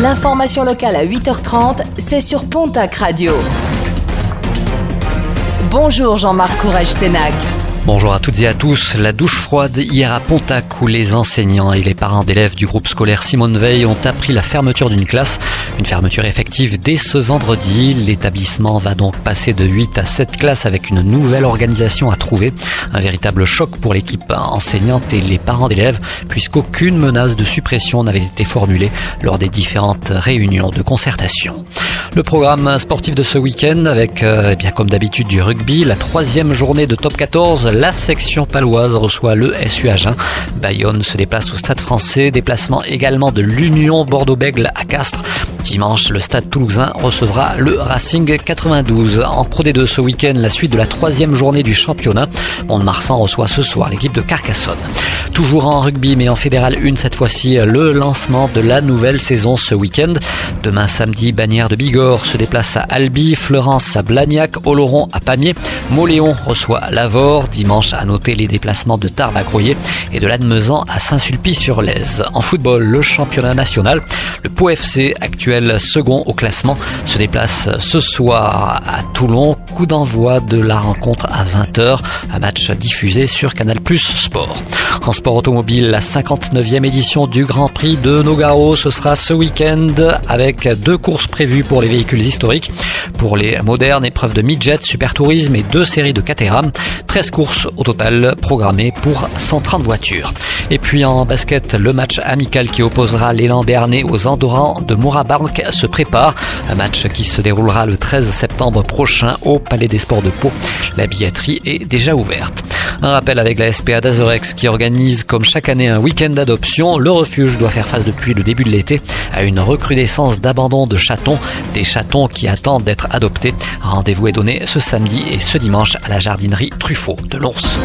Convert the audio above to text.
L'information locale à 8h30, c'est sur Pontac Radio. Bonjour Jean-Marc Courage-Sénac. Bonjour à toutes et à tous. La douche froide hier à Pontac où les enseignants et les parents d'élèves du groupe scolaire Simone Veil ont appris la fermeture d'une classe. Une fermeture effective dès ce vendredi. L'établissement va donc passer de 8 à 7 classes avec une nouvelle organisation à trouver. Un véritable choc pour l'équipe enseignante et les parents d'élèves puisqu'aucune menace de suppression n'avait été formulée lors des différentes réunions de concertation. Le programme sportif de ce week-end avec, euh, eh bien comme d'habitude, du rugby, la troisième journée de top 14. La section paloise reçoit le SU Agen. Bayonne se déplace au stade français. Déplacement également de l'Union Bordeaux-Bègle à Castres. Dimanche, le stade toulousain recevra le Racing 92. En Pro D2 ce week-end, la suite de la troisième journée du championnat. Mont-de-Marsan reçoit ce soir l'équipe de Carcassonne. Toujours en rugby, mais en fédéral 1 cette fois-ci, le lancement de la nouvelle saison ce week-end. Demain samedi, Bannière de Bigorre se déplace à Albi, Florence à Blagnac, Oloron à Pamiers, Moléon reçoit Lavore. Dimanche, à noter les déplacements de Tarbes à et de Lannemezan à Saint-Sulpice-sur-Lèze. En football, le championnat national, le Pau FC, second au classement, se déplace ce soir à Toulon. Coup d'envoi de la rencontre à 20h, un match diffusé sur Canal Sport. En sport automobile, la 59e édition du Grand Prix de Nogaro, ce sera ce week-end avec deux courses prévues pour les véhicules historiques. Pour les modernes, épreuves de midget, super tourisme et deux séries de Caterham. 13 courses au total programmées pour 130 voitures. Et puis en basket, le match amical qui opposera l'élan béarnais aux Andorrans de Mourabank se prépare. Un match qui se déroulera le 13 septembre prochain au Palais des Sports de Pau. La billetterie est déjà ouverte. Un rappel avec la SPA d'Azorex qui organise comme chaque année un week-end d'adoption. Le refuge doit faire face depuis le début de l'été à une recrudescence d'abandon de chatons, des chatons qui attendent d'être adoptés. Rendez-vous est donné ce samedi et ce dimanche à la jardinerie Truffaut de Lons.